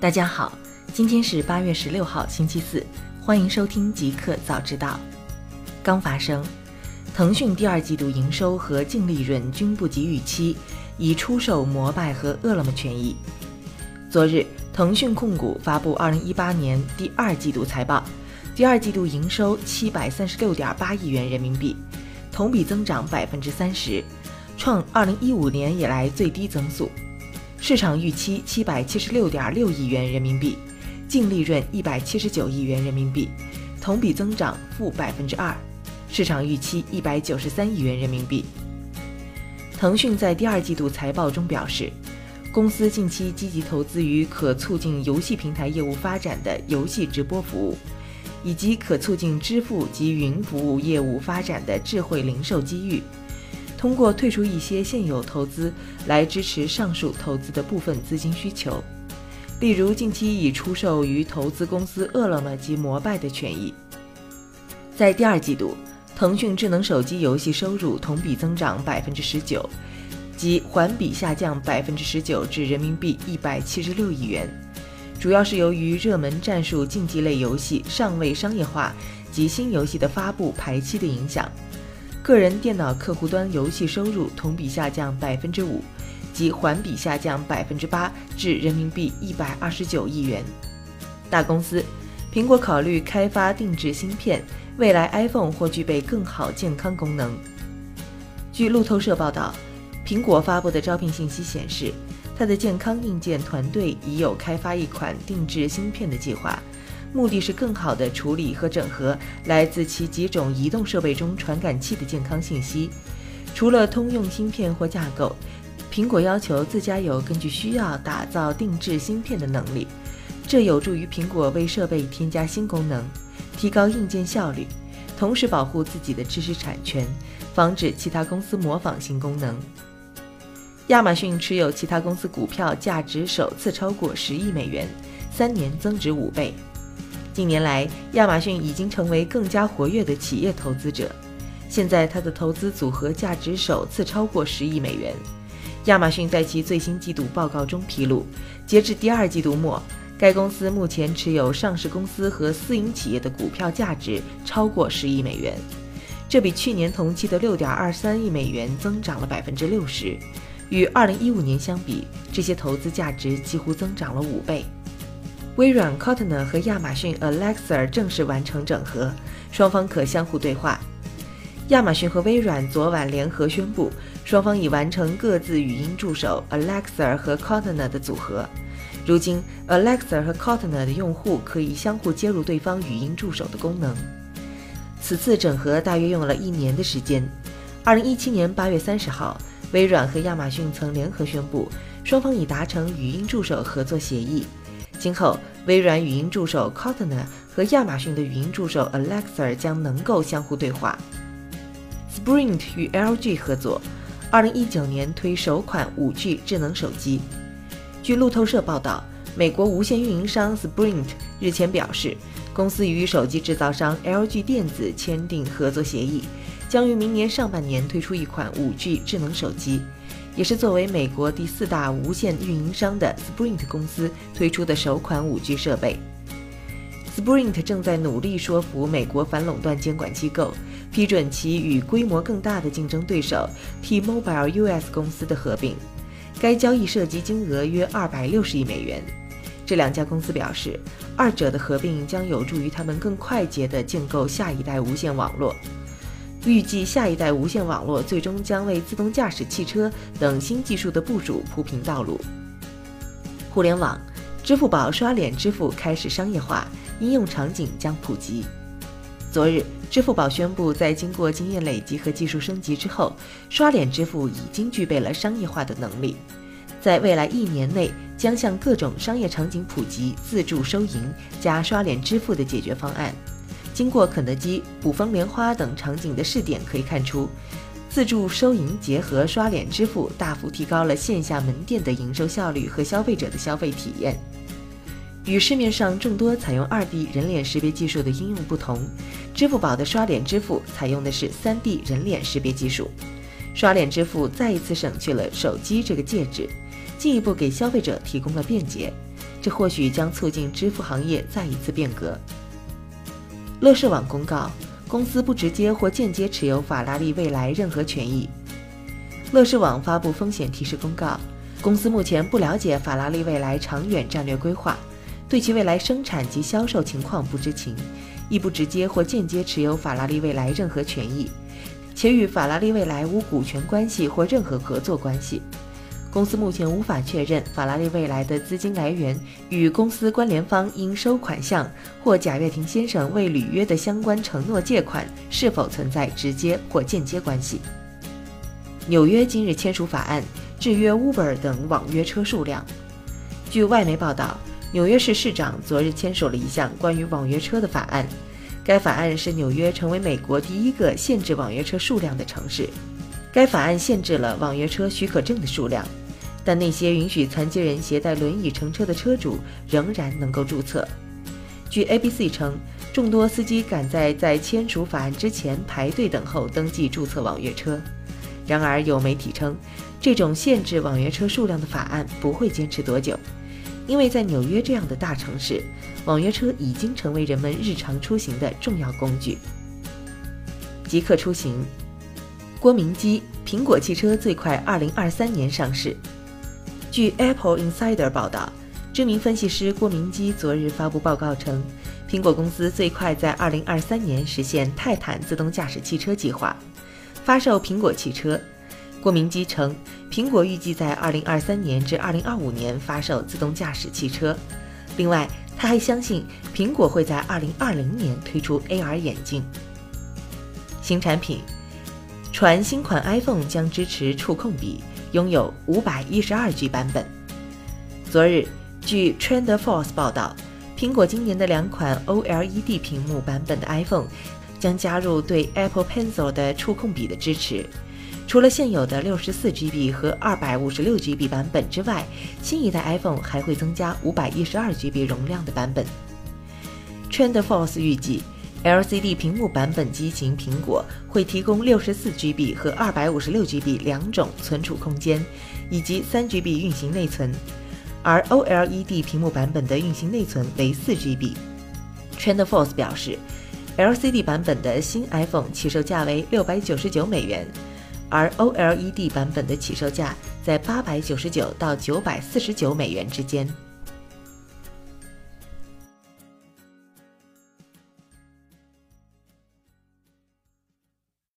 大家好，今天是八月十六号，星期四，欢迎收听极客早知道。刚发生，腾讯第二季度营收和净利润均不及预期，已出售摩拜和饿了么权益。昨日，腾讯控股发布二零一八年第二季度财报，第二季度营收七百三十六点八亿元人民币，同比增长百分之三十，创二零一五年以来最低增速。市场预期七百七十六点六亿元人民币，净利润一百七十九亿元人民币，同比增长负百分之二。市场预期一百九十三亿元人民币。腾讯在第二季度财报中表示，公司近期积极投资于可促进游戏平台业务发展的游戏直播服务，以及可促进支付及云服务业务发展的智慧零售机遇。通过退出一些现有投资来支持上述投资的部分资金需求，例如近期已出售于投资公司饿了么及摩拜的权益。在第二季度，腾讯智能手机游戏收入同比增长百分之十九，即环比下降百分之十九至人民币一百七十六亿元，主要是由于热门战术竞技类游戏尚未商业化及新游戏的发布排期的影响。个人电脑客户端游戏收入同比下降百分之五，即环比下降百分之八，至人民币一百二十九亿元。大公司，苹果考虑开发定制芯片，未来 iPhone 或具备更好健康功能。据路透社报道，苹果发布的招聘信息显示，它的健康硬件团队已有开发一款定制芯片的计划。目的是更好地处理和整合来自其几种移动设备中传感器的健康信息。除了通用芯片或架构，苹果要求自家有根据需要打造定制芯片的能力。这有助于苹果为设备添加新功能，提高硬件效率，同时保护自己的知识产权，防止其他公司模仿新功能。亚马逊持有其他公司股票价值首次超过十亿美元，三年增值五倍。近年来，亚马逊已经成为更加活跃的企业投资者。现在，它的投资组合价值首次超过十亿美元。亚马逊在其最新季度报告中披露，截至第二季度末，该公司目前持有上市公司和私营企业的股票价值超过十亿美元，这比去年同期的六点二三亿美元增长了百分之六十。与二零一五年相比，这些投资价值几乎增长了五倍。微软 Cortana 和亚马逊 Alexa 正式完成整合，双方可相互对话。亚马逊和微软昨晚联合宣布，双方已完成各自语音助手 Alexa 和 Cortana 的组合。如今，Alexa 和 Cortana 的用户可以相互接入对方语音助手的功能。此次整合大约用了一年的时间。二零一七年八月三十号，微软和亚马逊曾联合宣布，双方已达成语音助手合作协议。今后，微软语音助手 Cortana 和亚马逊的语音助手 Alexa 将能够相互对话。Sprint 与 LG 合作，2019年推首款 5G 智能手机。据路透社报道，美国无线运营商 Sprint 日前表示，公司与手机制造商 LG 电子签订合作协议，将于明年上半年推出一款 5G 智能手机。也是作为美国第四大无线运营商的 Sprint 公司推出的首款 5G 设备。Sprint 正在努力说服美国反垄断监管机构批准其与规模更大的竞争对手 T-Mobile US 公司的合并。该交易涉及金额约260亿美元。这两家公司表示，二者的合并将有助于他们更快捷地建构下一代无线网络。预计下一代无线网络最终将为自动驾驶汽车等新技术的部署铺平道路。互联网，支付宝刷脸支付开始商业化，应用场景将普及。昨日，支付宝宣布，在经过经验累积和技术升级之后，刷脸支付已经具备了商业化的能力，在未来一年内将向各种商业场景普及自助收银加刷脸支付的解决方案。经过肯德基、卜蜂莲花等场景的试点可以看出，自助收银结合刷脸支付，大幅提高了线下门店的营收效率和消费者的消费体验。与市面上众多采用二 D 人脸识别技术的应用不同，支付宝的刷脸支付采用的是三 D 人脸识别技术。刷脸支付再一次省去了手机这个介质，进一步给消费者提供了便捷。这或许将促进支付行业再一次变革。乐视网公告，公司不直接或间接持有法拉利未来任何权益。乐视网发布风险提示公告，公司目前不了解法拉利未来长远战略规划，对其未来生产及销售情况不知情，亦不直接或间接持有法拉利未来任何权益，且与法拉利未来无股权关系或任何合作关系。公司目前无法确认法拉利未来的资金来源与公司关联方应收款项或贾跃亭先生未履约的相关承诺借款是否存在直接或间接关系。纽约今日签署法案，制约 Uber 等网约车数量。据外媒报道，纽约市市长昨日签署了一项关于网约车的法案，该法案是纽约成为美国第一个限制网约车数量的城市。该法案限制了网约车许可证的数量。但那些允许残疾人携带轮椅乘车的车主仍然能够注册。据 ABC 称，众多司机赶在在签署法案之前排队等候登记注册网约车。然而，有媒体称，这种限制网约车数量的法案不会坚持多久，因为在纽约这样的大城市，网约车已经成为人们日常出行的重要工具。极客出行，郭明基，苹果汽车最快2023年上市。据 Apple Insider 报道，知名分析师郭明基昨日发布报告称，苹果公司最快在2023年实现泰坦自动驾驶汽车计划，发售苹果汽车。郭明基称，苹果预计在2023年至2025年发售自动驾驶汽车。另外，他还相信苹果会在2020年推出 AR 眼镜。新产品，传新款 iPhone 将支持触控笔。拥有五百一十二 G 版本。昨日，据 TrendForce 报道，苹果今年的两款 OLED 屏幕版本的 iPhone 将加入对 Apple Pencil 的触控笔的支持。除了现有的六十四 GB 和二百五十六 GB 版本之外，新一代 iPhone 还会增加五百一十二 GB 容量的版本。TrendForce 预计。LCD 屏幕版本机型，苹果会提供 64GB 和 256GB 两种存储空间，以及 3GB 运行内存，而 OLED 屏幕版本的运行内存为 4GB。TrendForce 表示，LCD 版本的新 iPhone 起售价为699美元，而 OLED 版本的起售价在899到949美元之间。